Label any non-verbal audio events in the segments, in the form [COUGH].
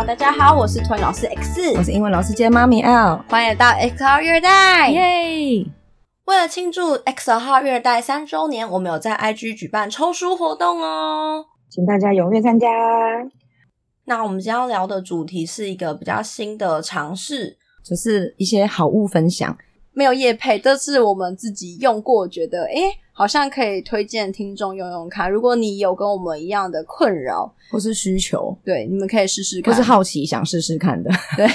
Hello，大家好，我是托尼老师 X，我是英文老师兼妈咪 L，欢迎来到 X 号育儿袋，耶！为了庆祝 X 号育儿袋三周年，我们有在 IG 举办抽书活动哦，请大家踊跃参加。那我们今天要聊的主题是一个比较新的尝试，就是一些好物分享，没有业配，这是我们自己用过，觉得诶好像可以推荐听众用用看。如果你有跟我们一样的困扰或是需求，对，你们可以试试看，或是好奇想试试看的。对，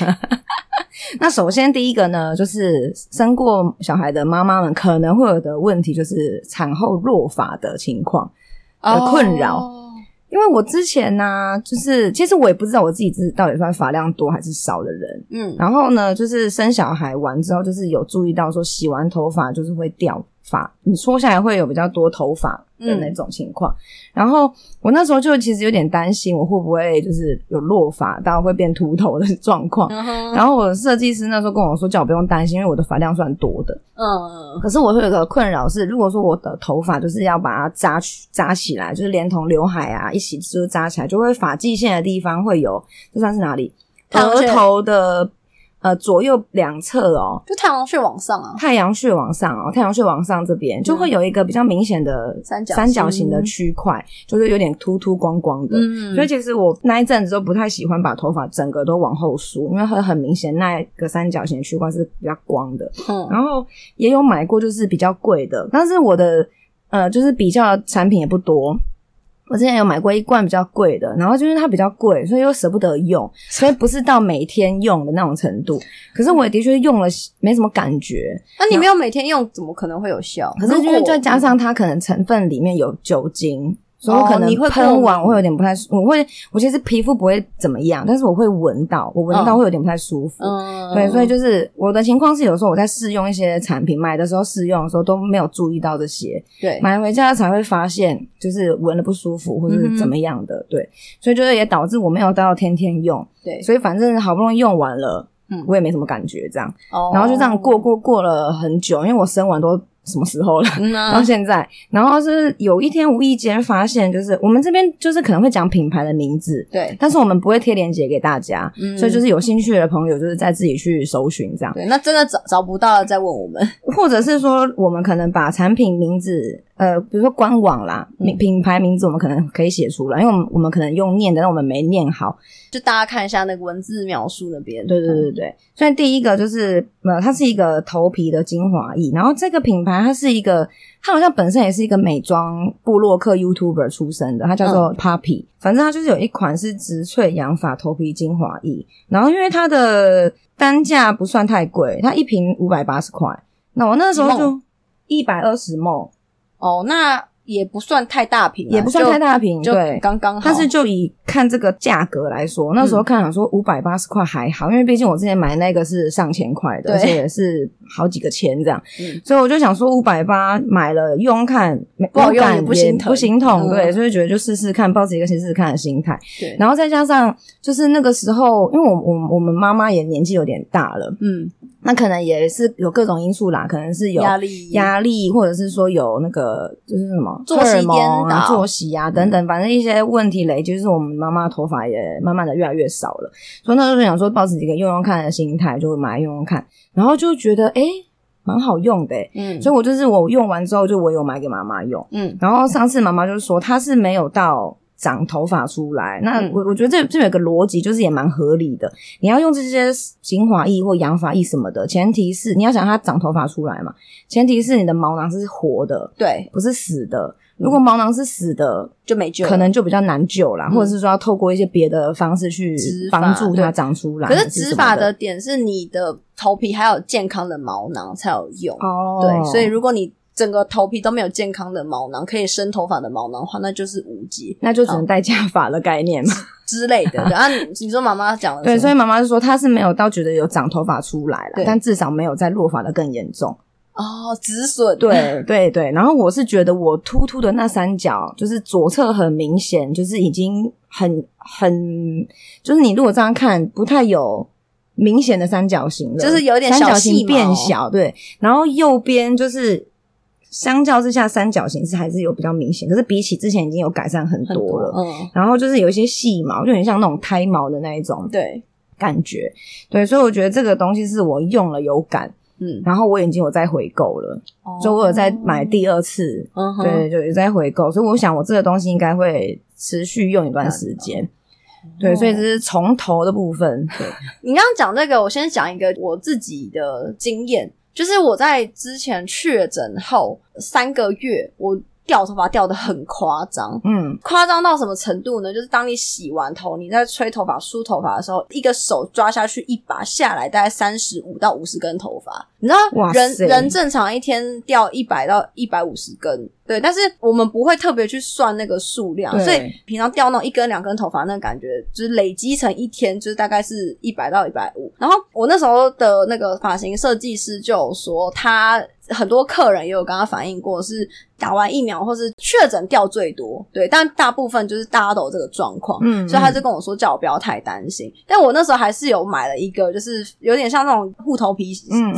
[LAUGHS] 那首先第一个呢，就是生过小孩的妈妈们可能会有的问题，就是产后落发的情况的困扰。Oh. 因为我之前呢、啊，就是其实我也不知道我自己是到底算发量多还是少的人，嗯，然后呢，就是生小孩完之后，就是有注意到说洗完头发就是会掉发，你搓下来会有比较多头发的那种情况。嗯、然后我那时候就其实有点担心，我会不会就是有落发到会变秃头的状况。嗯、然后我的设计师那时候跟我说，叫我不用担心，因为我的发量算多的。嗯，可是我会有个困扰是，如果说我的头发就是要把它扎起扎起来，就是连同刘海啊一起就扎起来，就会发际线的地方会有，这算是哪里？额头的。呃，左右两侧哦，就太阳穴往上啊，太阳穴往上哦，太阳穴往上这边就会有一个比较明显的三角三角形的区块，就是有点凸凸光光的。嗯，所以其实我那一阵子都不太喜欢把头发整个都往后梳，因为很很明显那个三角形的区块是比较光的。嗯，然后也有买过就是比较贵的，但是我的呃就是比较产品也不多。我之前有买过一罐比较贵的，然后就是它比较贵，所以又舍不得用，[LAUGHS] 所以不是到每天用的那种程度。可是我也的确用了，没什么感觉。那你没有每天用，怎么可能会有效？可是就是再加上它可能成分里面有酒精。所以我可能喷完我会有点不太舒，我会我其实皮肤不会怎么样，但是我会闻到，我闻到会有点不太舒服。嗯，对，所以就是我的情况是，有时候我在试用一些产品，买的时候试用的时候都没有注意到这些，对，买回家才会发现就是闻了不舒服或者是怎么样的，对，所以就是也导致我没有到天天用，对，所以反正好不容易用完了，嗯，我也没什么感觉这样，哦，然后就这样过过过了很久，因为我生完都。什么时候了？嗯啊、然后现在，然后是有一天无意间发现，就是我们这边就是可能会讲品牌的名字，对，但是我们不会贴链接给大家，嗯，所以就是有兴趣的朋友就是在自己去搜寻这样。对，那真的找找不到了再问我们，或者是说我们可能把产品名字。呃，比如说官网啦，名品牌名字我们可能可以写出来，因为我们我们可能用念的，但我们没念好，就大家看一下那个文字描述那边。对对对对，嗯、所以第一个就是呃，它是一个头皮的精华液，然后这个品牌它是一个，它好像本身也是一个美妆部洛克 YouTuber 出身的，它叫做 Poppy，、嗯、反正它就是有一款是植萃养发头皮精华液，然后因为它的单价不算太贵，它一瓶五百八十块，那我那时候就一百二十 ml。哦，那也不算太大瓶，也不算太大瓶，对，刚刚好。但是就以看这个价格来说，那时候看想说五百八十块还好，因为毕竟我之前买那个是上千块的，而且也是好几个千这样，所以我就想说五百八买了用看，不好用也不心疼，不心痛，对，所以觉得就试试看，抱着一个先试试看的心态。对，然后再加上就是那个时候，因为我我我们妈妈也年纪有点大了，嗯。那可能也是有各种因素啦，可能是有压力、压力，或者是说有那个就是什么作息颠倒、作息啊等等，反正一些问题累积，就是我们妈妈头发也慢慢的越来越少了。所以那时候想说，抱着一个用用看的心态，就买来用用看，然后就觉得诶蛮好用的，嗯，所以我就是我用完之后，就我有买给妈妈用，嗯，然后上次妈妈就说她是没有到。长头发出来，那我我觉得这这有个逻辑，就是也蛮合理的。你要用这些精华液或养发液什么的，前提是你要想它长头发出来嘛，前提是你的毛囊是活的，对，不是死的。如果毛囊是死的，就没救，可能就比较难救啦，或者是说要透过一些别的方式去帮助它长出来。可是植发的点是你的头皮还有健康的毛囊才有用。哦，对，所以如果你。整个头皮都没有健康的毛囊，可以生头发的毛囊的话，那就是无解，那就只能戴假发的概念嘛。[LAUGHS] 之类的。对啊，你说妈妈讲的对，所以妈妈就说她是没有到觉得有长头发出来了，但至少没有再落发的更严重。哦，止损。对对对，然后我是觉得我秃秃的那三角，就是左侧很明显，就是已经很很，就是你如果这样看，不太有明显的三角形了，就是有点小三角形变小，对，然后右边就是。相较之下，三角形是还是有比较明显，可是比起之前已经有改善很多了。嗯，然后就是有一些细毛，就很像那种胎毛的那一种，对，感觉，对，所以我觉得这个东西是我用了有感，嗯，然后我已经有在回购了，哦、所以我有在买第二次，嗯，对，就有在回购，所以我想我这个东西应该会持续用一段时间，嗯、对，所以这是从头的部分。对，你刚刚讲这个，我先讲一个我自己的经验。就是我在之前确诊后三个月，我掉头发掉得很夸张，嗯，夸张到什么程度呢？就是当你洗完头，你在吹头发、梳头发的时候，一个手抓下去一把下来，大概三十五到五十根头发，你知道，人人正常一天掉一百到一百五十根。对，但是我们不会特别去算那个数量，所以平常掉那种一根两根头发，那感觉就是累积成一天，就是大概是一百到一百五。然后我那时候的那个发型设计师就有说，他很多客人也有跟他反映过，是打完疫苗或是确诊掉最多。对，但大部分就是大家都有这个状况，嗯，所以他就跟我说，叫我不要太担心。但我那时候还是有买了一个，就是有点像那种护头皮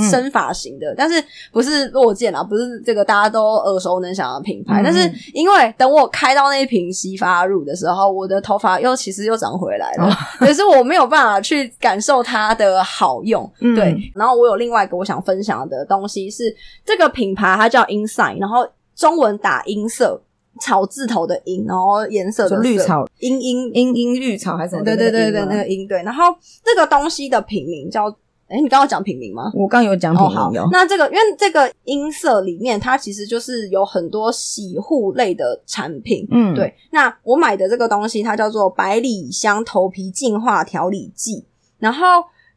生发型的，但是不是落健啊，不是这个大家都耳熟能详的。品牌，但是因为等我开到那一瓶洗发乳的时候，我的头发又其实又长回来了，[LAUGHS] 可是我没有办法去感受它的好用。对，然后我有另外一个我想分享的东西是这个品牌，它叫 Insign，然后中文打音色草字头的音，然后颜色的绿草，音音音音绿草还是什么？对对对对，那个音对。然后这个东西的品名叫。诶你刚刚讲品名吗？我刚有讲品名。哦，好，那这个因为这个音色里面，它其实就是有很多洗护类的产品。嗯，对。那我买的这个东西，它叫做百里香头皮净化调理剂，然后。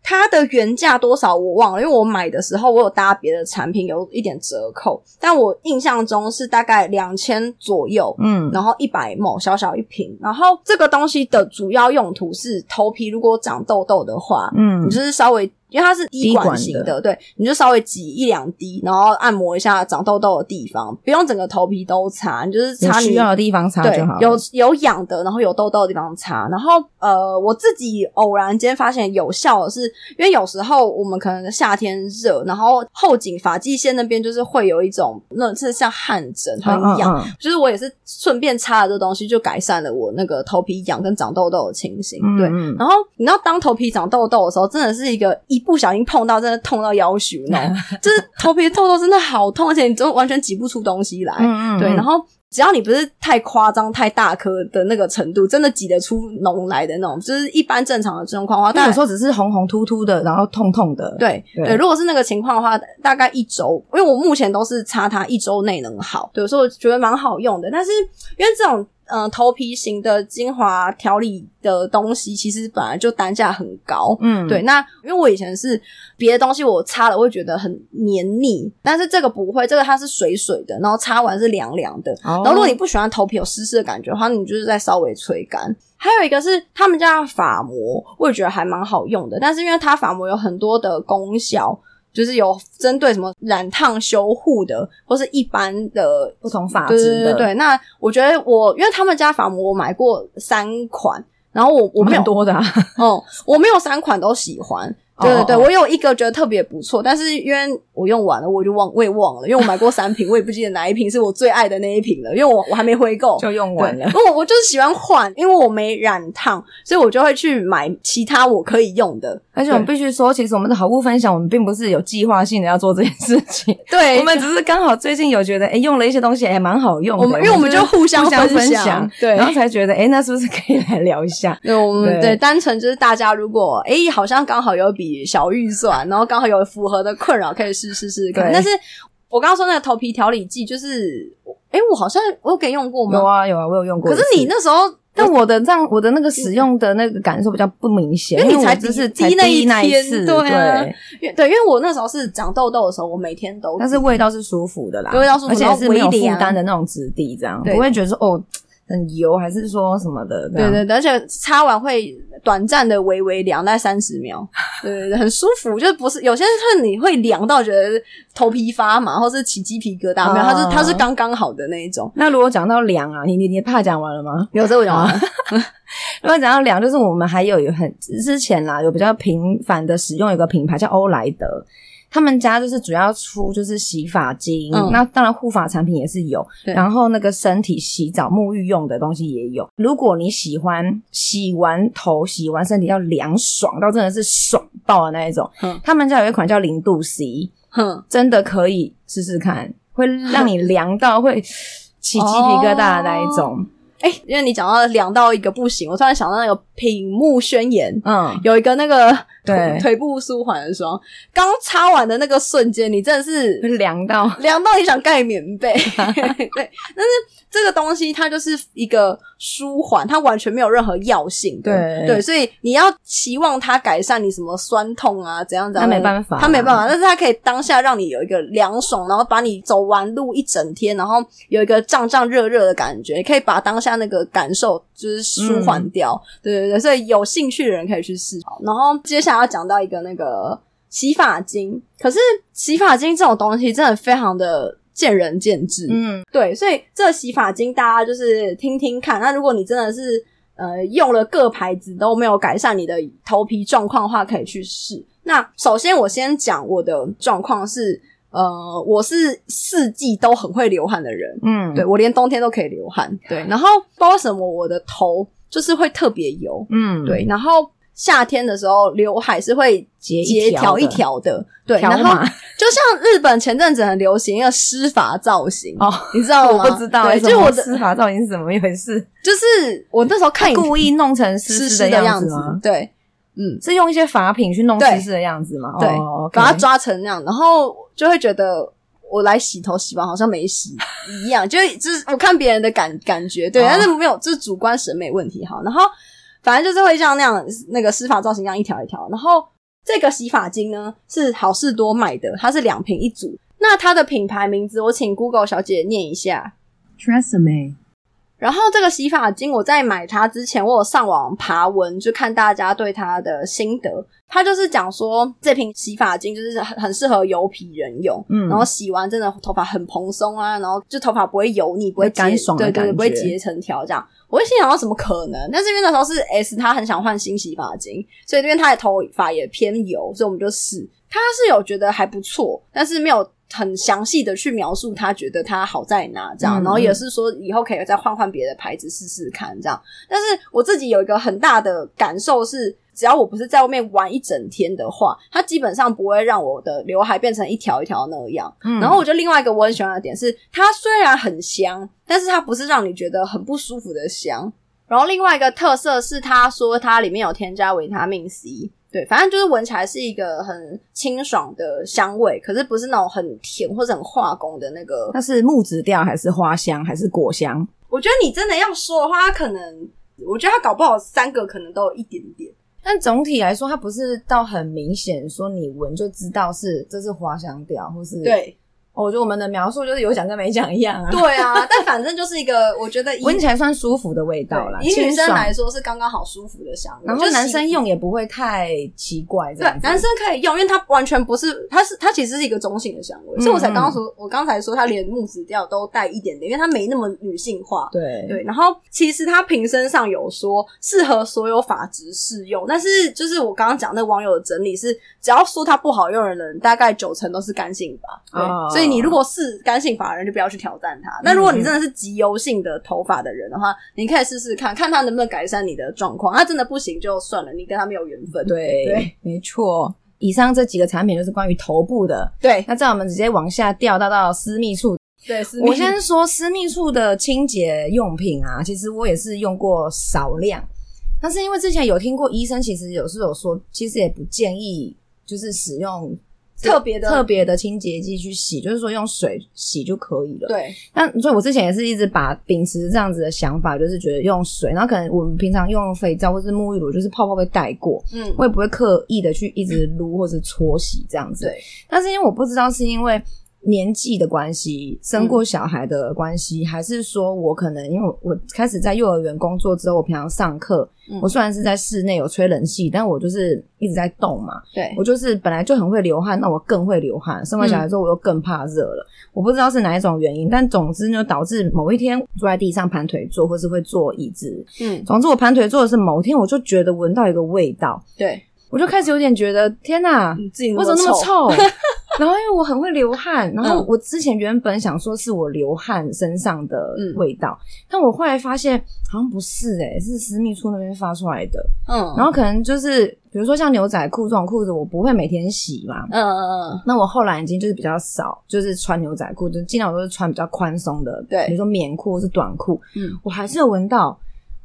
它的原价多少我忘了，因为我买的时候我有搭别的产品，有一点折扣，但我印象中是大概两千左右，嗯，然后一百 ml 小小一瓶，然后这个东西的主要用途是头皮如果长痘痘的话，嗯，你就是稍微。因为它是滴管型的，的对，你就稍微挤一两滴，然后按摩一下长痘痘的地方，不用整个头皮都擦，你就是擦你需要的地方擦就好。有有痒的，然后有痘痘的地方擦。然后呃，我自己偶然间发现有效的是，因为有时候我们可能夏天热，然后后颈发际线那边就是会有一种那是像汗疹很痒，嗯嗯嗯，就是我也是顺便擦了这东西，就改善了我那个头皮痒跟长痘痘的情形。对，然后你知道当头皮长痘痘的时候，真的是一个一。不小心碰到，真的痛到要死那种，[LAUGHS] 就是头皮的痘痘真的好痛，而且你都完全挤不出东西来。嗯嗯，对，然后只要你不是太夸张、太大颗的那个程度，真的挤得出脓来的那种，就是一般正常的状况的话，但有时候只是红红突突的，然后痛痛的。对对，对，如果是那个情况的话，大概一周，因为我目前都是擦它一周内能好，对，所以我觉得蛮好用的。但是因为这种。嗯、呃，头皮型的精华调理的东西，其实本来就单价很高。嗯，对。那因为我以前是别的东西，我擦了会觉得很黏腻，但是这个不会，这个它是水水的，然后擦完是凉凉的。哦、然后如果你不喜欢头皮有湿湿的感觉的话，你就是再稍微吹干。还有一个是他们家的发膜，我也觉得还蛮好用的，但是因为它发膜有很多的功效。就是有针对什么染烫修护的，或是一般的不同发质的。对对对对，那我觉得我因为他们家发膜我买过三款，然后我我没有多的，啊，[LAUGHS] 嗯，我没有三款都喜欢。对对对，我有一个觉得特别不错，但是因为我用完了，我就忘，我也忘了，因为我买过三瓶，[LAUGHS] 我也不记得哪一瓶是我最爱的那一瓶了，因为我我还没回购。就用完了。我我就是喜欢换，因为我没染烫，所以我就会去买其他我可以用的。而且我们必须说，其实我们的好物分享，我们并不是有计划性的要做这件事情，对，我们只是刚好最近有觉得，诶用了一些东西，诶蛮好用的，我们因为我们就互相分享，分享对，然后才觉得，诶那是不是可以来聊一下？对，我们对。单纯就是大家如果诶好像刚好有笔小预算。然后刚好有符合的困扰，可以试试试看。但是我刚刚说那个头皮调理剂，就是，哎，我好像我有给用过吗？有啊有啊，我有用过。可是你那时候，但我的这样，我的那个使用的那个感受比较不明显，因为你才只是滴那一天，对对，因为我那时候是长痘痘的时候，我每天都，但是味道是舒服的啦，味道舒服，而且是没有负担的那种质地，这样不会觉得说哦。很油还是说什么的？对对对，而且擦完会短暂的微微凉，大概三十秒，对对对，很舒服。就是不是有些是你会凉到觉得头皮发麻，或是起鸡皮疙瘩，没有，它是它是刚刚好的那一种。那如果讲到凉啊，你你你怕讲完了吗？有这我讲完了。[LAUGHS] 如果讲到凉，就是我们还有有很之前啦，有比较频繁的使用一个品牌叫欧莱德。他们家就是主要出就是洗发精，嗯、那当然护发产品也是有，然后那个身体洗澡沐浴用的东西也有。如果你喜欢洗完头、洗完身体要凉爽到真的是爽爆的那一种，嗯、他们家有一款叫零度 C，嗯，真的可以试试看，会让你凉到会起鸡皮疙瘩的那一种。哦哎，因为你讲到凉到一个不行，我突然想到那个品目宣言，嗯，有一个那个对腿部舒缓的霜，刚擦完的那个瞬间，你真的是凉到凉到你想盖棉被，[LAUGHS] 对，但是。这个东西它就是一个舒缓，它完全没有任何药性。对对，所以你要期望它改善你什么酸痛啊，怎样怎样，它没办法，它没办法。但是它可以当下让你有一个凉爽，然后把你走完路一整天，然后有一个胀胀热热的感觉，你可以把当下那个感受就是舒缓掉。嗯、对对对，所以有兴趣的人可以去试。然后接下来要讲到一个那个洗发精，可是洗发精这种东西真的非常的。见仁见智，嗯，对，所以这洗发精大家就是听听看。那如果你真的是呃用了各牌子都没有改善你的头皮状况的话，可以去试。那首先我先讲我的状况是，呃，我是四季都很会流汗的人，嗯，对，我连冬天都可以流汗，对。然后不知道为什么我的头就是会特别油，嗯，对，然后。夏天的时候，刘海是会结一条一条的，对。然后就像日本前阵子很流行一个湿发造型哦，你知道吗？[LAUGHS] 我不知道，对，就我的湿发造型是怎么一回事？[LAUGHS] 就是我那时候看故意弄成湿湿的样子吗？对，嗯，是用一些发品去弄湿湿的样子嘛？对，把它抓成那样，然后就会觉得我来洗头洗完好像没洗一样，就 [LAUGHS] 就是我看别人的感感觉，对，但是没有，这是主观审美问题哈。然后。反正就是会像那样那个湿发造型一样一条一条，然后这个洗发精呢是好事多买的，它是两瓶一组。那它的品牌名字我请 Google 小姐念一下，Tresemme。然后这个洗发精我在买它之前，我有上网爬文，就看大家对它的心得。它就是讲说这瓶洗发精就是很很适合油皮人用，嗯，然后洗完真的头发很蓬松啊，然后就头发不会油腻，不会干爽，对对对，不会结成条这样。我会心想到怎么可能？但是因为那时候是 S，他很想换新洗发精，所以因为他的头发也偏油，所以我们就试。他是有觉得还不错，但是没有很详细的去描述他觉得他好在哪这样。嗯、然后也是说以后可以再换换别的牌子试试看这样。但是我自己有一个很大的感受是。只要我不是在外面玩一整天的话，它基本上不会让我的刘海变成一条一条那样。嗯，然后我觉得另外一个我很喜欢的点是，它虽然很香，但是它不是让你觉得很不舒服的香。然后另外一个特色是，他说它里面有添加维他命 C，对，反正就是闻起来是一个很清爽的香味，可是不是那种很甜或者很化工的那个。它是木质调还是花香还是果香？我觉得你真的要说的话，它可能，我觉得它搞不好三个可能都有一点点。但总体来说，它不是到很明显，说你闻就知道是这是花香调，或是对。我觉得我们的描述就是有讲跟没讲一样啊。对啊，但反正就是一个我觉得 [LAUGHS] 闻起来算舒服的味道啦。以女生来说是刚刚好舒服的香味，然后男生用也不会太奇怪。对，男生可以用，因为它完全不是，它是它其实是一个中性的香味。所以我才刚刚说，我刚才说它连木质调都带一点点，因为它没那么女性化。对对，然后其实它瓶身上有说适合所有发质适用，但是就是我刚刚讲那网友的整理是，只要说它不好用的人，大概九成都是干性发。对，所以你如果是干性发人就不要去挑战它。那如果你真的是极油性的头发的人的话，你可以试试看看它能不能改善你的状况。它真的不行就算了，你跟他没有缘分。对对，没错。以上这几个产品就是关于头部的。对，那这样我们直接往下掉到到私密处。对，私密处。我先说私密处的清洁用品啊，其实我也是用过少量，但是因为之前有听过医生，其实有时候有说，其实也不建议就是使用。特别的特别的清洁剂去洗，就是说用水洗就可以了。对，那所以我之前也是一直把秉持这样子的想法，就是觉得用水，然后可能我们平常用肥皂或是沐浴乳，就是泡泡会带过，嗯，我也不会刻意的去一直撸或是搓洗这样子。对，但是因为我不知道是因为。年纪的关系，生过小孩的关系，嗯、还是说我可能因为我我开始在幼儿园工作之后，我平常上课，嗯、我虽然是在室内有吹冷气，但我就是一直在动嘛。对，我就是本来就很会流汗，那我更会流汗。生完小孩之后，我又更怕热了。嗯、我不知道是哪一种原因，但总之呢，导致某一天坐在地上盘腿坐，或是会坐椅子。嗯，总之我盘腿坐的是某一天，我就觉得闻到一个味道。对，我就开始有点觉得天哪，你自己为什么那么臭？然后因为我很会流汗，然后我之前原本想说是我流汗身上的味道，嗯、但我后来发现好像不是诶、欸、是私密处那边发出来的。嗯，然后可能就是比如说像牛仔裤这种裤子，我不会每天洗嘛。嗯嗯嗯。那我后来已经就是比较少，就是穿牛仔裤，就尽量都是穿比较宽松的，对，比如说棉裤或是短裤。嗯，我还是有闻到。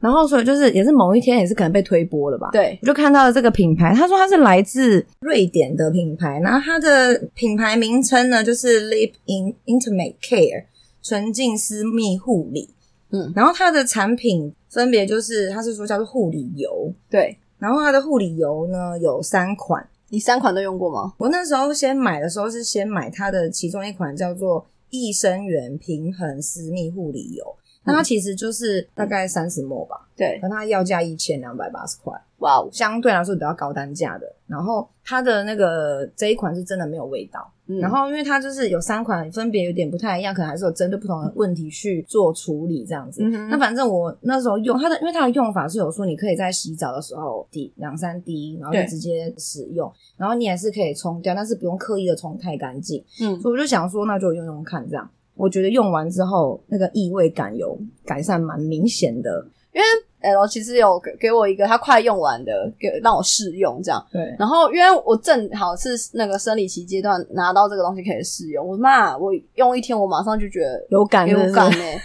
然后，所以就是也是某一天，也是可能被推播了吧？对，我就看到了这个品牌，他说他是来自瑞典的品牌，然后它的品牌名称呢就是 Lip In Intimate Care 纯净私密护理。嗯，然后它的产品分别就是，它是说叫做护理油，对，然后它的护理油呢有三款，你三款都用过吗？我那时候先买的时候是先买它的其中一款叫做益生元平衡私密护理油。那它其实就是大概三十 ml 吧，对，但它要价一千两百八十块，哇哦，相对来说比较高单价的。然后它的那个这一款是真的没有味道，嗯，然后因为它就是有三款分别有点不太一样，可能还是有针对不同的问题去做处理这样子。嗯，那反正我那时候用它的，因为它的用法是有说你可以在洗澡的时候滴两三滴，然后就直接使用，然后你也是可以冲掉，但是不用刻意的冲太干净。嗯，所以我就想说，那就用用看这样。我觉得用完之后，那个异味感有改善，蛮明显的。因为 L 其实有给给我一个他快用完的，给让我试用这样。对。然后因为我正好是那个生理期阶段拿到这个东西可以试用，我妈，我用一天，我马上就觉得有感？有感诶、欸、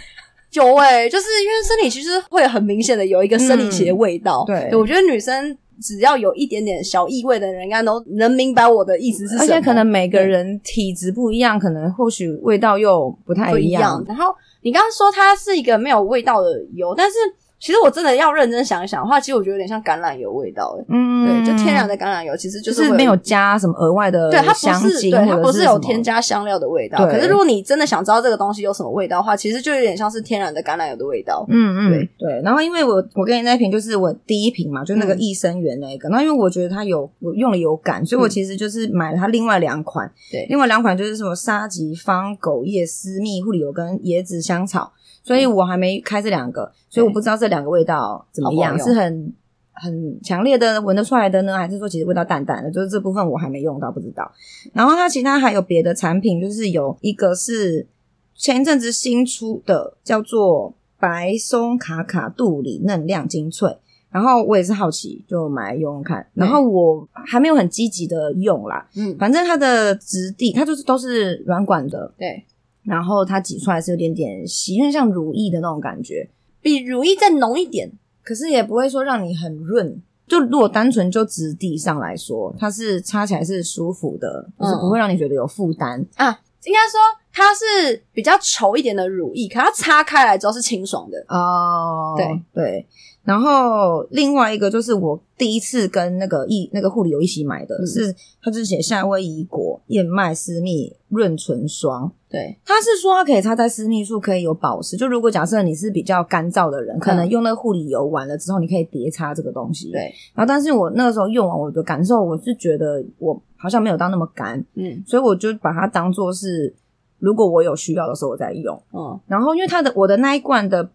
有诶、欸、就是因为生理期就是会很明显的有一个生理期的味道。对。我觉得女生。只要有一点点小异味的人，应该都能明白我的意思是什么。而且可能每个人体质不一样，可能或许味道又不太一样。一样。然后你刚刚说它是一个没有味道的油，但是。其实我真的要认真想一想的话，其实我觉得有点像橄榄油味道诶。嗯，对，就天然的橄榄油，其实就是，是没有加什么额外的对，它不是，对，它不是有添加香料的味道。可是如果你真的想知道这个东西有什么味道的话，其实就有点像是天然的橄榄油的味道。嗯嗯，对对。然后因为我我跟你那瓶就是我第一瓶嘛，就那个益生元那个。然后因为我觉得它有我用了有感，所以我其实就是买了它另外两款。对，另外两款就是什么沙棘芳狗叶私密护理油跟椰子香草。所以我还没开这两个，所以我不知道这两个味道怎么样，是很很强烈的闻得出来的呢，还是说其实味道淡淡的？就是这部分我还没用到，不知道。然后它其他还有别的产品，就是有一个是前一阵子新出的，叫做白松卡卡杜里嫩亮精粹。然后我也是好奇，就买来用用看。然后我还没有很积极的用啦，嗯，反正它的质地，它就是都是软管的，对。然后它挤出来是有点点稀，因为像乳液的那种感觉，比乳液再浓一点，可是也不会说让你很润。就如果单纯就质地上来说，它是擦起来是舒服的，就、嗯、是不会让你觉得有负担啊。应该说它是比较稠一点的乳液，可它擦开来之后是清爽的哦。对对。然后另外一个就是我第一次跟那个一那个护理油一起买的，嗯、是它是写夏威夷果燕麦私密润唇霜。对，它是说它可以擦在私密处，可以有保湿。就如果假设你是比较干燥的人，可能用那个护理油完了之后，你可以叠擦这个东西。对，然后但是我那个时候用完，我的感受我是觉得我好像没有到那么干，嗯，所以我就把它当做是如果我有需要的时候我再用。嗯，然后因为它的我的那一罐的。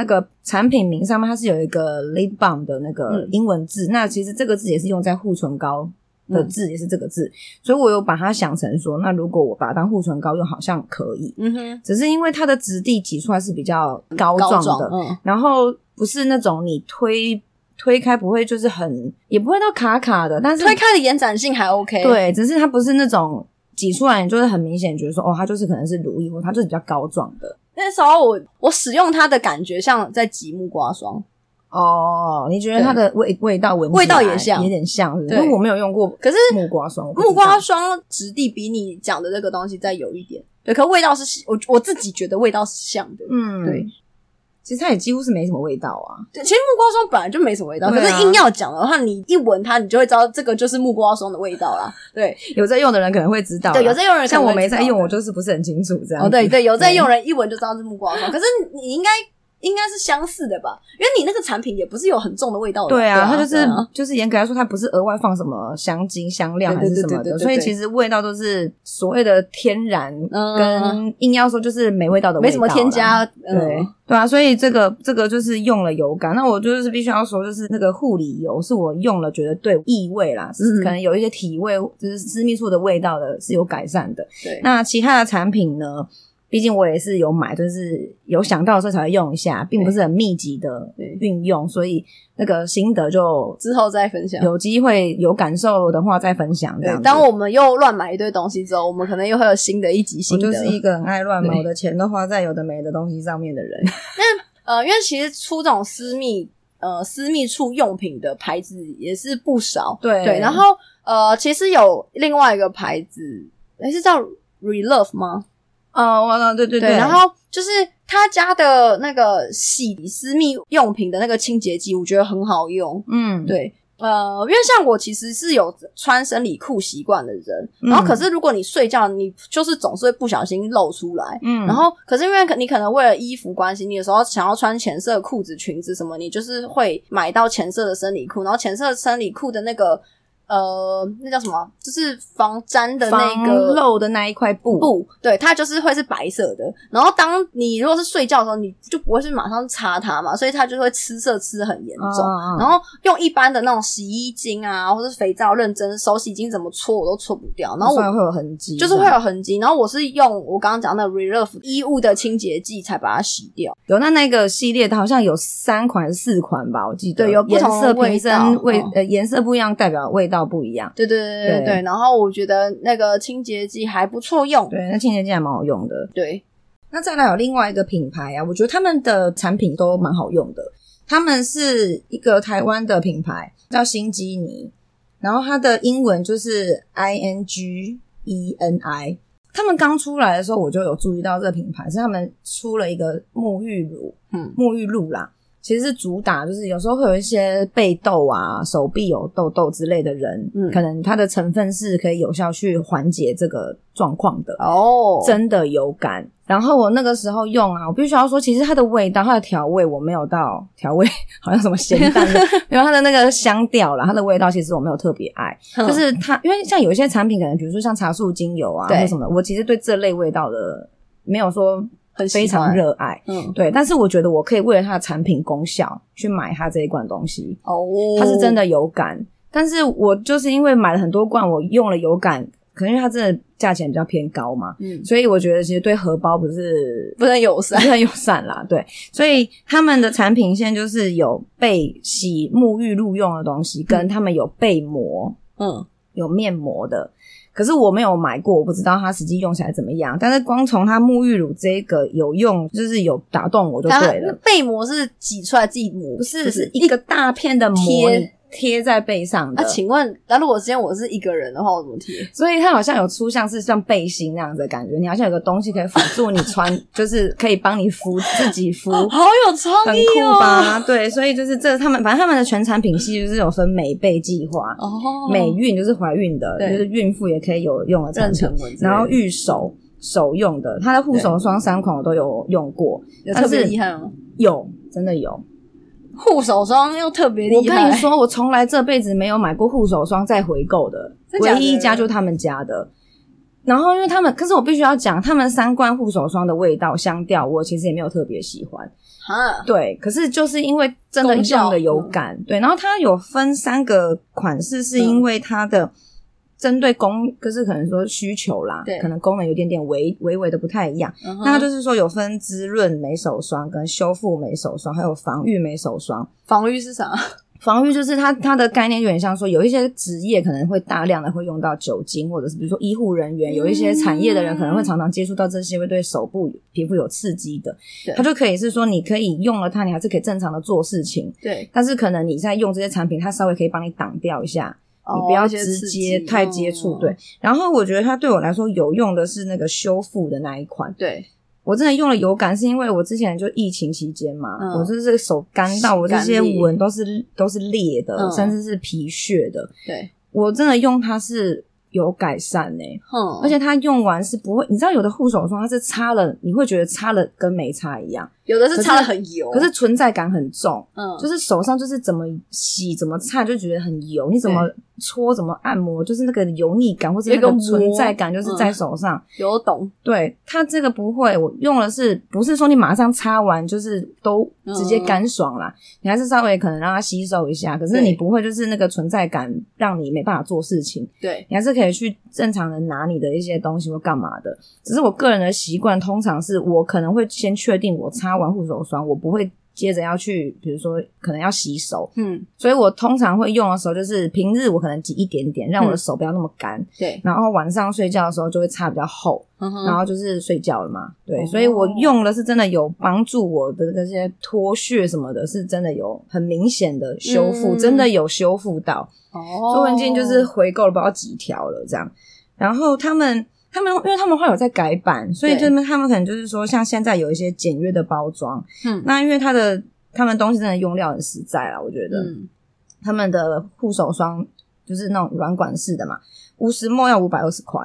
那个产品名上面它是有一个 lip balm 的那个英文字，嗯、那其实这个字也是用在护唇膏的字，也是这个字，嗯、所以我有把它想成说，那如果我把它当护唇膏用，好像可以。嗯哼，只是因为它的质地挤出来是比较膏状的，嗯，然后不是那种你推推开不会就是很，也不会到卡卡的，但是推开的延展性还 OK。对，只是它不是那种挤出来你就是很明显觉得说，哦，它就是可能是乳液，或它就是比较膏状的。那时候我我使用它的感觉像在挤木瓜霜哦，你觉得它的味味道闻味道也像，有点像是，因为我没有用过，可是木瓜霜木瓜霜质地比你讲的这个东西再有一点，对，可味道是我我自己觉得味道是像的，嗯，对。其实它也几乎是没什么味道啊。对，其实木瓜霜本来就没什么味道，啊、可是硬要讲的话，你一闻它，你就会知道这个就是木瓜霜的味道啦。[LAUGHS] 对，有在用的人可能会知道。对，有在用的人可能会知道，像我没在用，我就是不是很清楚这样。哦，对对，有在用人一闻就知道是木瓜霜。可是你应该应该是相似的吧？因为你那个产品也不是有很重的味道的。对啊，它就是就是严格来说，它不是额外放什么香精、香料还是什么的，所以其实味道都是所谓的天然，跟硬要说就是没味道的味道，没什么添加。对对啊，所以这个这个就是用了油感。那我就是必须要说，就是那个护理油是我用了觉得对异味啦，可能有一些体味，就是私密处的味道的是有改善的。对，那其他的产品呢？毕竟我也是有买，就是有想到的时候才会用一下，并不是很密集的运用，所以那个心得就之后再分享。有机会有感受的话再分享。这样。当我们又乱买一堆东西之后，我们可能又会有新的一集新的。我就是一个很爱乱买，我的钱都花在有的没的东西上面的人。[LAUGHS] 那呃，因为其实出这种私密呃私密处用品的牌子也是不少，对对。然后呃，其实有另外一个牌子，诶是叫 Relove 吗？哦，完了，对对对，然后就是他家的那个洗私密用品的那个清洁剂，我觉得很好用。嗯，对，呃，因为像我其实是有穿生理裤习惯的人，然后可是如果你睡觉，你就是总是会不小心露出来，嗯，然后可是因为你可能为了衣服关系，你有时候想要穿浅色裤子、裙子什么，你就是会买到浅色的生理裤，然后浅色生理裤的那个。呃，那叫什么？就是防粘的那个漏的那一块布布，对，它就是会是白色的。然后当你如果是睡觉的时候，你就不会是马上擦它嘛，所以它就会吃色吃很严重。哦、然后用一般的那种洗衣精啊，或者肥皂，认真手洗精怎么搓我都搓不掉。然后我会有痕迹，就是会有痕迹。然后我是用我刚刚讲的 Relove 衣物的清洁剂才把它洗掉。有那那个系列，它好像有三款四款吧，我记得。对，有不同色味道，味呃颜色不一样，代表味道。不一样，对对对对对，然后我觉得那个清洁剂还不错用，对，那清洁剂还蛮好用的。对，那再来有另外一个品牌啊，我觉得他们的产品都蛮好用的。他们是一个台湾的品牌，叫新基尼，然后它的英文就是 I N G E N I。他们刚出来的时候，我就有注意到这个品牌，是他们出了一个沐浴乳，嗯，沐浴露啦。其实是主打，就是有时候会有一些背痘啊、手臂有痘痘之类的人，嗯，可能它的成分是可以有效去缓解这个状况的哦，真的有感。然后我那个时候用啊，我必须要说，其实它的味道、它的调味我没有到调味，[LAUGHS] 好像什么咸淡的，因为它的那个香调啦，它的味道其实我没有特别爱。就是它，因为像有一些产品，可能比如说像茶树精油啊，或什么，我其实对这类味道的没有说。非常热爱，嗯，对，但是我觉得我可以为了它的产品功效去买它这一罐东西。哦，它是真的有感，但是我就是因为买了很多罐，我用了有感，可能因为它真的价钱比较偏高嘛，嗯，所以我觉得其实对荷包不是不是很友善，不是很友善啦，对，所以他们的产品现在就是有被洗沐浴露用的东西，跟他们有被膜，嗯，有面膜的。可是我没有买过，我不知道它实际用起来怎么样。但是光从它沐浴乳这个有用，就是有打动我就对了。背膜是挤出来自己抹，不是，不是一个大片的膜。贴在背上的。那、啊、请问，那如果今天我是一个人的话，我怎么贴？所以它好像有出像是像背心那样子的感觉，你好像有个东西可以辅助你穿，[LAUGHS] 就是可以帮你敷自己敷，[LAUGHS] 好有创意哦！很酷吧？对，所以就是这他们反正他们的全产品系就是有分美背计划哦，美孕就是怀孕的，就是孕妇也可以有用的产品，然后御手手用的，它的护手霜三款我都有用过，有特别厉害吗？有，真的有。护手霜又特别厉害，我跟你说，我从来这辈子没有买过护手霜再回购的，唯一一家就是他们家的。然后因为他们，可是我必须要讲，他们三罐护手霜的味道香调，我其实也没有特别喜欢。哈，对，可是就是因为真的用的有感，对。然后它有分三个款式，是因为它的。针对功，可是可能说需求啦，对，可能功能有点点微微微的不太一样。Uh. 那它就是说有分滋润美手霜跟修复美手霜，还有防御美手霜。防御是啥？[LAUGHS] 防御就是它它的概念有点像说，有一些职业可能会大量的会用到酒精，或者是比如说医护人员，有一些产业的人可能会常常接触到这些会对手部皮肤有刺激的，它就可以是说你可以用了它，你还是可以正常的做事情。对，但是可能你在用这些产品，它稍微可以帮你挡掉一下。你不要直接太接触，对。然后我觉得它对我来说有用的是那个修复的那一款，对。我真的用了有感，是因为我之前就疫情期间嘛，嗯、我就是手干到我这些纹都是都是裂的，嗯、甚至是皮屑的。对，我真的用它是有改善呢、欸。嗯，而且它用完是不会，你知道有的护手霜它是擦了，你会觉得擦了跟没擦一样，有的是擦的很油，可是存在感很重。嗯，就是手上就是怎么洗怎么擦就觉得很油，你怎么搓怎么按摩，就是那个油腻感或者那个存在感就是在手上。有懂？对，它这个不会，我用的是不是说你马上擦完就是都直接干爽啦？你还是稍微可能让它吸收一下，可是你不会就是那个存在感让你没办法做事情。对，你还是可以去正常的拿你的一些东西或干嘛的。只是我个人的习惯，通常是我可能会先确定我擦完护手霜，我不会接着要去，比如说可能要洗手，嗯，所以我通常会用的时候，就是平日我可能挤一点点，让我的手不要那么干，对，然后晚上睡觉的时候就会擦比较厚，然后就是睡觉了嘛，对，所以我用的是真的有帮助我的那些脱屑什么的，是真的有很明显的修复，真的有修复到，哦，所以文静就是回购了不知道几条了这样，然后他们。他们因为他们会有在改版，所以就是他们可能就是说，像现在有一些简约的包装，嗯，那因为它的他们东西真的用料很实在啊，我觉得，嗯，他们的护手霜就是那种软管式的嘛，五十 ml 要五百二十块。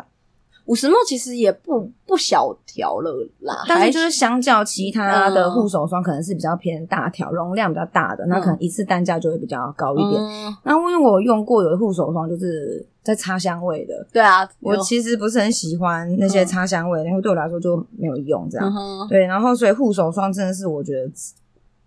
五十 ml 其实也不不小条了啦，但是就是相较其他的护手霜，可能是比较偏大条，容量比较大的，那可能一次单价就会比较高一点。那因为我用过有的护手霜就是在擦香味的，对啊，我其实不是很喜欢那些擦香味，因为对我来说就没有用这样。对，然后所以护手霜真的是我觉得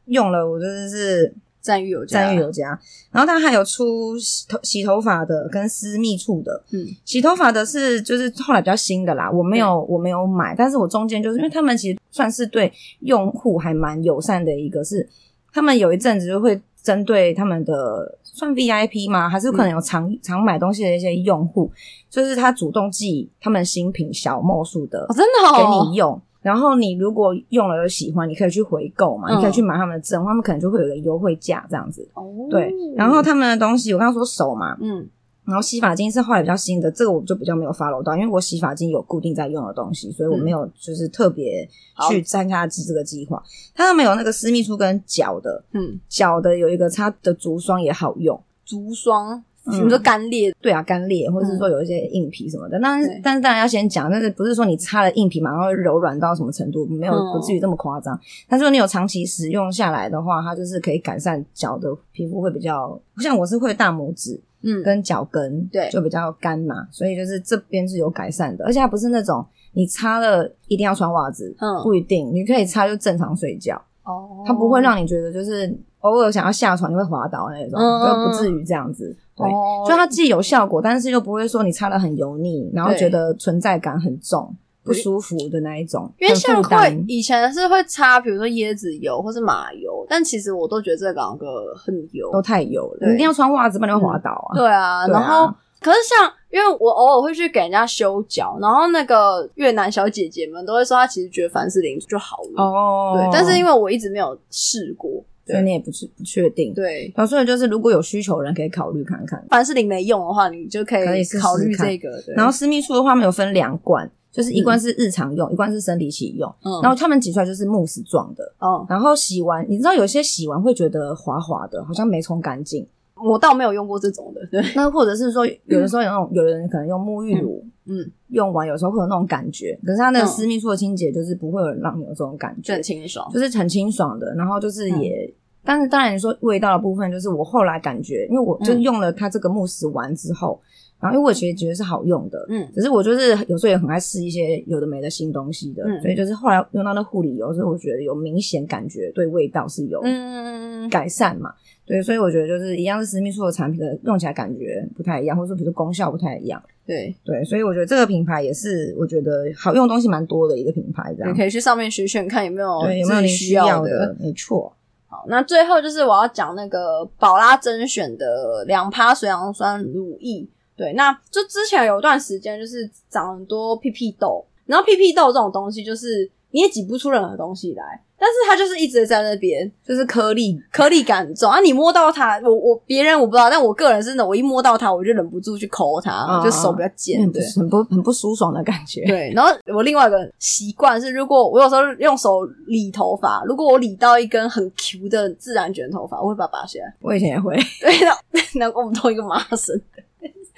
用了，我真的是。赞誉有加，赞誉有加。然后它还有出洗头洗头发的跟私密处的，嗯，洗头发的是就是后来比较新的啦，我没有、嗯、我没有买，但是我中间就是因为他们其实算是对用户还蛮友善的一个是，是他们有一阵子就会针对他们的算 VIP 吗？还是可能有常、嗯、常买东西的一些用户，就是他主动寄他们新品小莫数的，哦、真的、哦、给你用。然后你如果用了有喜欢，你可以去回购嘛，嗯、你可以去买他们的证，他们可能就会有个优惠价这样子。哦，对。然后他们的东西，我刚刚说手嘛，嗯，然后洗发精是后来比较新的，这个我就比较没有 follow 到，因为我洗发精有固定在用的东西，所以我没有就是特别去参加这个计划。它上面有那个私密处跟脚的，嗯，脚的有一个它的足霜也好用，足霜。比如说干裂，对啊，干裂，或者是说有一些硬皮什么的。但是，但是当然要先讲，但是不是说你擦了硬皮马上会柔软到什么程度，没有不至于这么夸张。但是说你有长期使用下来的话，它就是可以改善脚的皮肤会比较，像我是会大拇指，嗯，跟脚跟，对，就比较干嘛，所以就是这边是有改善的，而且它不是那种你擦了一定要穿袜子，嗯，不一定，你可以擦就正常睡觉，哦，它不会让你觉得就是偶尔想要下床你会滑倒那种，就不至于这样子。对，所以它既有效果，但是又不会说你擦的很油腻，然后觉得存在感很重、不舒服的那一种。因为像会以前是会擦，比如说椰子油或是马油，但其实我都觉得这两个很油，都太油了。你一定要穿袜子，不然你会滑倒啊。对啊，然后可是像因为我偶尔会去给人家修脚，然后那个越南小姐姐们都会说，她其实觉得凡士林就好了。哦，对，但是因为我一直没有试过。所以你也不是不确定，对，所以就是如果有需求的人可以考虑看看。凡士林没用的话，你就可以考虑这个。然后私密处的话，没有分两罐，就是一罐是日常用，一罐是生理期用。嗯，然后他们挤出来就是慕斯状的。哦，然后洗完，你知道有些洗完会觉得滑滑的，好像没冲干净。我倒没有用过这种的。对，那或者是说，有的时候有那种，有的人可能用沐浴乳，嗯，用完有时候会有那种感觉。可是它那个私密处的清洁就是不会有人让你有这种感觉，很清爽，就是很清爽的。然后就是也。但是当然，你说味道的部分，就是我后来感觉，因为我就用了它这个慕斯完之后，嗯、然后因为我其实觉得是好用的，嗯，只是我就是有时候也很爱试一些有的没的新东西的，嗯，所以就是后来用到那护理油，所以我觉得有明显感觉对味道是有嗯改善嘛，嗯、对，所以我觉得就是一样是私密处的产品的用起来感觉不太一样，或者说比如说功效不太一样，对。对，所以我觉得这个品牌也是我觉得好用的东西蛮多的一个品牌，这样。你可以去上面选选看有没有有没有你需要的，没错。好，那最后就是我要讲那个宝拉甄选的两趴水杨酸乳液。对，那就之前有一段时间就是长很多屁屁痘，然后屁屁痘这种东西就是你也挤不出任何东西来。但是它就是一直在那边，就是颗粒颗粒感很重啊！你摸到它，我我别人我不知道，但我个人真的，我一摸到它，我就忍不住去抠它，啊、就手比较尖，对，很不很不舒爽的感觉。对，然后我另外一个习惯是，如果我有时候用手理头发，如果我理到一根很 Q 的自然卷头发，我会把它拔下来。我以前也会。对的，难怪我们同一个麻生。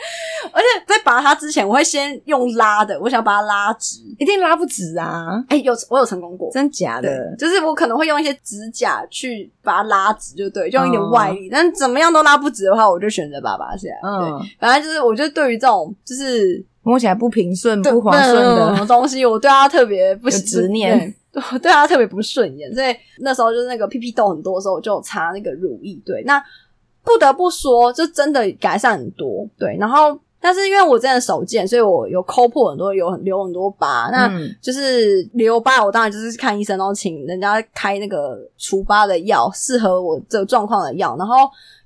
[LAUGHS] 而且在拔它之前，我会先用拉的，我想把它拉直，一定拉不直啊！哎、欸，有我有成功过，真假的？就是我可能会用一些指甲去把它拉直，就对，就用一点外力，嗯、但怎么样都拉不直的话，我就选择把它拔下来。嗯，对，反正就是我觉得对于这种就是摸起来不平顺、不滑顺的东西，我对它特别不执念。我对它特别不顺眼，所以那时候就是那个屁屁痘很多的时候，我就擦那个乳液。对，那不得不说，就真的改善很多。对，然后但是因为我真的手贱，所以我有抠破很多，有留很多疤。那就是留疤，我当然就是看医生，然后请人家开那个除疤的药，适合我这个状况的药。然后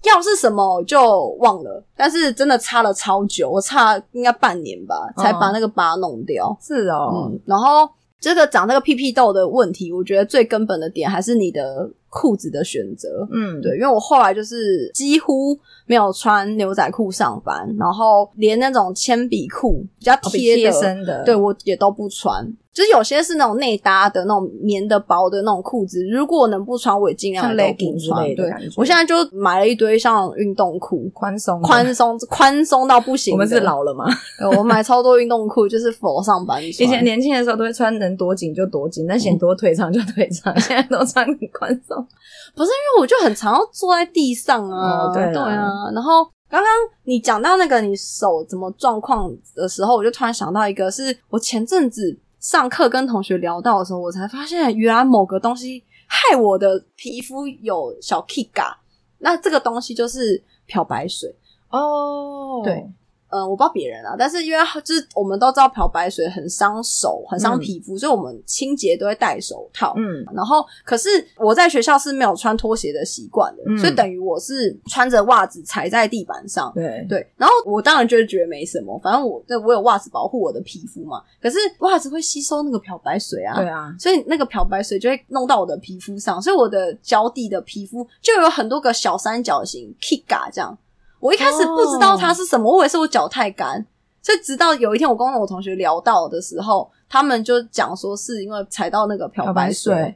药是什么我就忘了，但是真的擦了超久，我擦应该半年吧，才把那个疤弄掉。哦是哦，嗯，然后。这个长那个屁屁痘的问题，我觉得最根本的点还是你的裤子的选择。嗯，对，因为我后来就是几乎没有穿牛仔裤上班，然后连那种铅笔裤比较贴身的，对，我也都不穿。就是有些是那种内搭的那种棉的薄的那种裤子，如果能不穿，我也尽量都不穿。对，我现在就买了一堆像运动裤，宽松、宽松、宽松到不行。我们是老了吗？[LAUGHS] 我买超多运动裤，就是 for 上班。以前年轻的时候都会穿能多紧就多紧，但嫌多腿长就腿长，[LAUGHS] 现在都穿很宽松。不是因为我就很常要坐在地上啊，对对啊。然后刚刚你讲到那个你手怎么状况的时候，我就突然想到一个，是我前阵子。上课跟同学聊到的时候，我才发现原来某个东西害我的皮肤有小 kiga，那这个东西就是漂白水。哦，对。嗯，我不知道别人啊，但是因为就是我们都知道漂白水很伤手，很伤皮肤，嗯、所以我们清洁都会戴手套。嗯，然后可是我在学校是没有穿拖鞋的习惯的，嗯、所以等于我是穿着袜子踩在地板上。对对，然后我当然就是觉得没什么，反正我对我有袜子保护我的皮肤嘛。可是袜子会吸收那个漂白水啊，对啊，所以那个漂白水就会弄到我的皮肤上，所以我的脚底的皮肤就有很多个小三角形 kiga 这样。我一开始不知道它是什么，我以为是我脚太干，所以直到有一天我跟我同学聊到的时候，他们就讲说是因为踩到那个漂白水，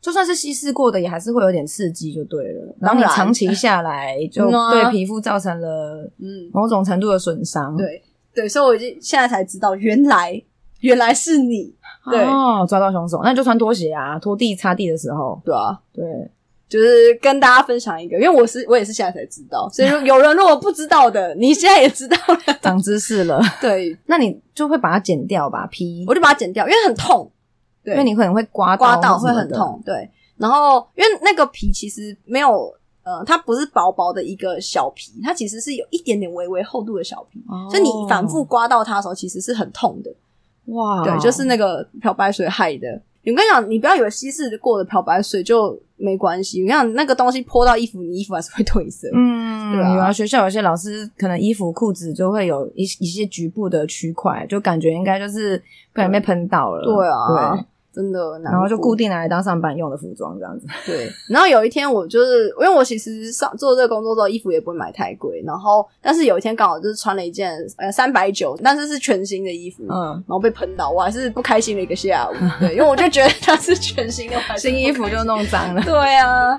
就算是稀释过的，也还是会有点刺激，就对了。然。后你长期下来，就对皮肤造成了嗯。某种程度的损伤。对。对，所以我已经现在才知道，原来原来是你，对。哦，抓到凶手，那你就穿拖鞋啊，拖地擦地的时候，对啊，对。就是跟大家分享一个，因为我是我也是现在才知道，所以说有人如果不知道的，你现在也知道了，长知识了。[LAUGHS] 对，那你就会把它剪掉吧，皮，我就把它剪掉，因为很痛，对，因为你可能会刮刮到会很痛，对。然后因为那个皮其实没有，呃，它不是薄薄的一个小皮，它其实是有一点点微微厚度的小皮，哦、所以你反复刮到它的时候，其实是很痛的。哇，对，就是那个漂白水害的。我跟你讲，你不要以为稀释过的漂白水就没关系。你看那个东西泼到衣服，你衣服还是会褪色。嗯，对啊。学校有些老师可能衣服裤子就会有一一些局部的区块，就感觉应该就是不然被喷到了。对啊。对。真的，然后就固定拿来当上班用的服装这样子。对，[LAUGHS] 然后有一天我就是，因为我其实上做这个工作之后，衣服也不会买太贵。然后，但是有一天刚好就是穿了一件呃三百九，但是是全新的衣服，嗯，然后被喷到，我还是不开心的一个下午。[LAUGHS] 对，因为我就觉得它是全新的，新衣服就弄脏了。对啊。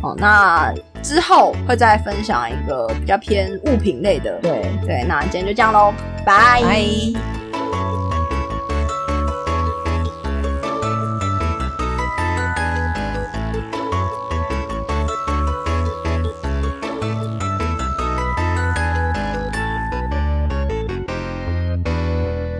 好，那之后会再分享一个比较偏物品类的。对对，那今天就这样喽，拜拜。